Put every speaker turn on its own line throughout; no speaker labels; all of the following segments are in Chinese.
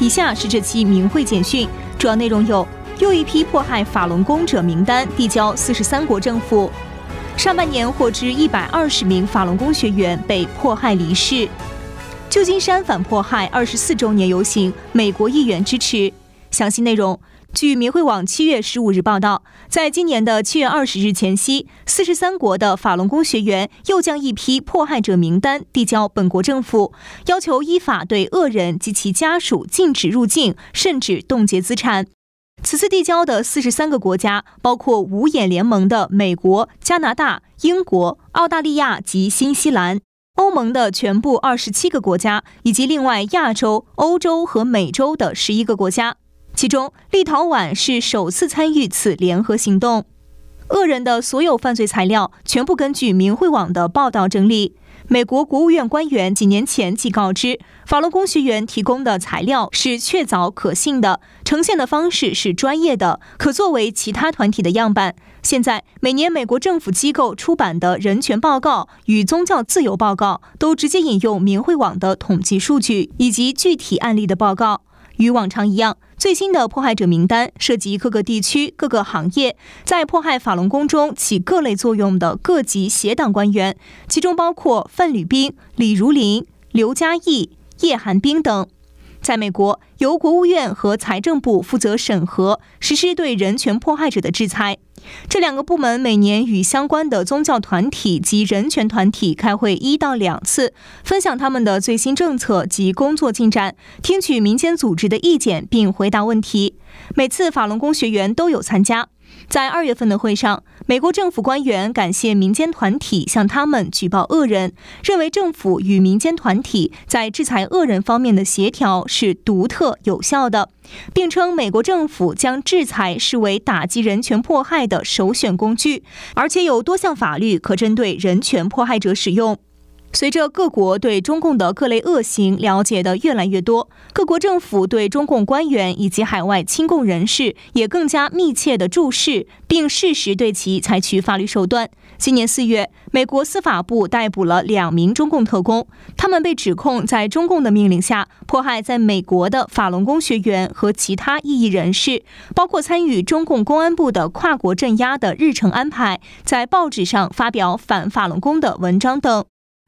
以下是这期明慧简讯，主要内容有：又一批迫害法轮功者名单递交四十三国政府；上半年获知一百二十名法轮功学员被迫害离世；旧金山反迫害二十四周年游行，美国议员支持。详细内容。据明慧网七月十五日报道，在今年的七月二十日前夕，四十三国的法轮功学员又将一批迫害者名单递交本国政府，要求依法对恶人及其家属禁止入境，甚至冻结资产。此次递交的四十三个国家，包括五眼联盟的美国、加拿大、英国、澳大利亚及新西兰；欧盟的全部二十七个国家，以及另外亚洲、欧洲和美洲的十一个国家。其中，立陶宛是首次参与此联合行动。恶人的所有犯罪材料全部根据明慧网的报道整理。美国国务院官员几年前即告知，法轮功学员提供的材料是确凿可信的，呈现的方式是专业的，可作为其他团体的样板。现在，每年美国政府机构出版的人权报告与宗教自由报告都直接引用明慧网的统计数据以及具体案例的报告。与往常一样。最新的迫害者名单涉及各个地区、各个行业，在迫害法轮功中起各类作用的各级协党官员，其中包括范吕斌、李如林、刘嘉义、叶寒冰等。在美国，由国务院和财政部负责审核实施对人权迫害者的制裁。这两个部门每年与相关的宗教团体及人权团体开会一到两次，分享他们的最新政策及工作进展，听取民间组织的意见并回答问题。每次法轮功学员都有参加。在二月份的会上，美国政府官员感谢民间团体向他们举报恶人，认为政府与民间团体在制裁恶人方面的协调是独特有效的，并称美国政府将制裁视为打击人权迫害的首选工具，而且有多项法律可针对人权迫害者使用。随着各国对中共的各类恶行了解的越来越多，各国政府对中共官员以及海外亲共人士也更加密切的注视，并适时对其采取法律手段。今年四月，美国司法部逮捕了两名中共特工，他们被指控在中共的命令下迫害在美国的法轮功学员和其他异议人士，包括参与中共公安部的跨国镇压的日程安排，在报纸上发表反法轮功的文章等。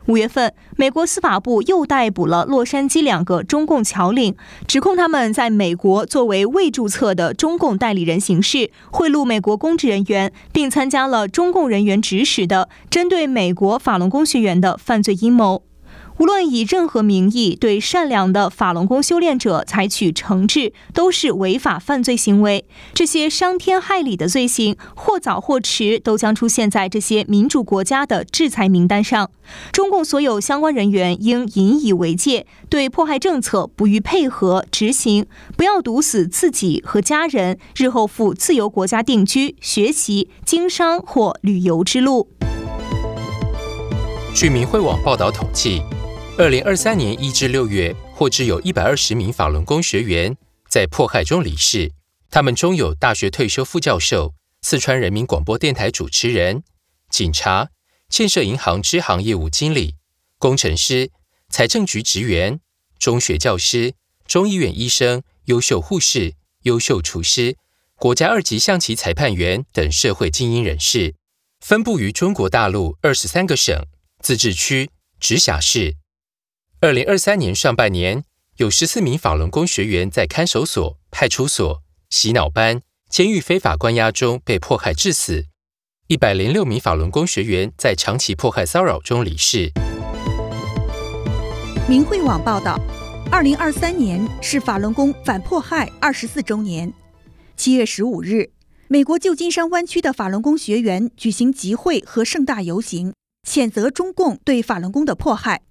五月份，美国司法部又逮捕了洛杉矶两个中共侨领，指控他们在美国作为未注册的中共代理人行事，贿赂美国公职人员，并参加了中共人员指使的针对美国法轮功学员的犯罪阴谋。无论以任何名义对善良的法轮功修炼者采取惩治，都是违法犯罪行为。这些伤天害理的罪行，或早或迟都将出现在这些民主国家的制裁名单上。中共所有相关人员应引以为戒，对迫害政策不予配合执行，不要毒死自己和家人，日后赴自由国家定居、学习、经商或旅游之路。
据明慧网报道统计。二零二三年一至六月，获知有一百二十名法轮功学员在迫害中离世。他们中有大学退休副教授、四川人民广播电台主持人、警察、建设银行支行业务经理、工程师、财政局职员、中学教师、中医院医生、优秀护士、优秀厨师、国家二级象棋裁判员等社会精英人士，分布于中国大陆二十三个省、自治区、直辖市。二零二三年上半年，有十四名法轮功学员在看守所、派出所、洗脑班、监狱非法关押中被迫害致死；一百零六名法轮功学员在长期迫害骚扰中离世。
明慧网报道，二零二三年是法轮功反迫害二十四周年。七月十五日，美国旧金山湾区的法轮功学员举行集会和盛大游行，谴责中共对法轮功的迫害。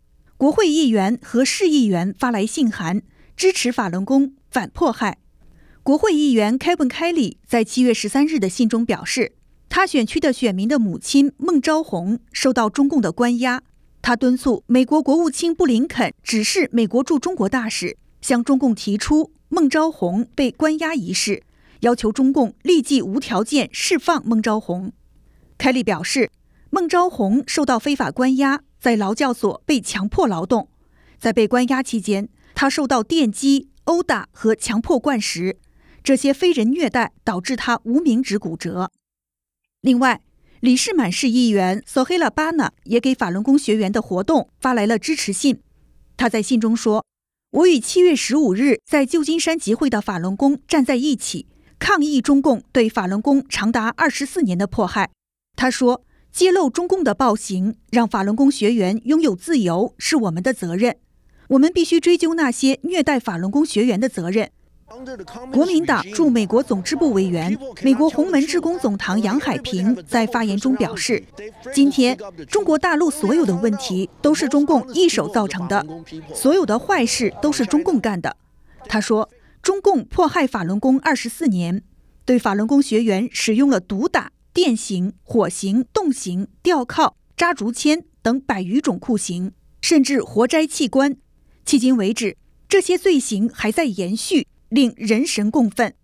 国会议员和市议员发来信函，支持法轮功反迫害。国会议员凯文·凯利在七月十三日的信中表示，他选区的选民的母亲孟昭红受到中共的关押。他敦促美国国务卿布林肯指示美国驻中国大使向中共提出孟昭红被关押一事，要求中共立即无条件释放孟昭红。凯利表示，孟昭红受到非法关押。在劳教所被强迫劳动，在被关押期间，他受到电击、殴打和强迫灌食，这些非人虐待导致他无名指骨折。另外，李世满市议员索黑拉巴纳也给法轮功学员的活动发来了支持信。他在信中说：“我与七月十五日在旧金山集会的法轮功站在一起，抗议中共对法轮功长达二十四年的迫害。”他说。揭露中共的暴行，让法轮功学员拥有自由，是我们的责任。我们必须追究那些虐待法轮功学员的责任。国民党驻美国总支部委员、美国洪门志工总堂杨海平在发言中表示：“今天中国大陆所有的问题都是中共一手造成的，所有的坏事都是中共干的。”他说：“中共迫害法轮功二十四年，对法轮功学员使用了毒打。”电刑、火刑、冻刑、吊铐、扎竹签等百余种酷刑，甚至活摘器官。迄今为止，这些罪行还在延续，令人神共愤。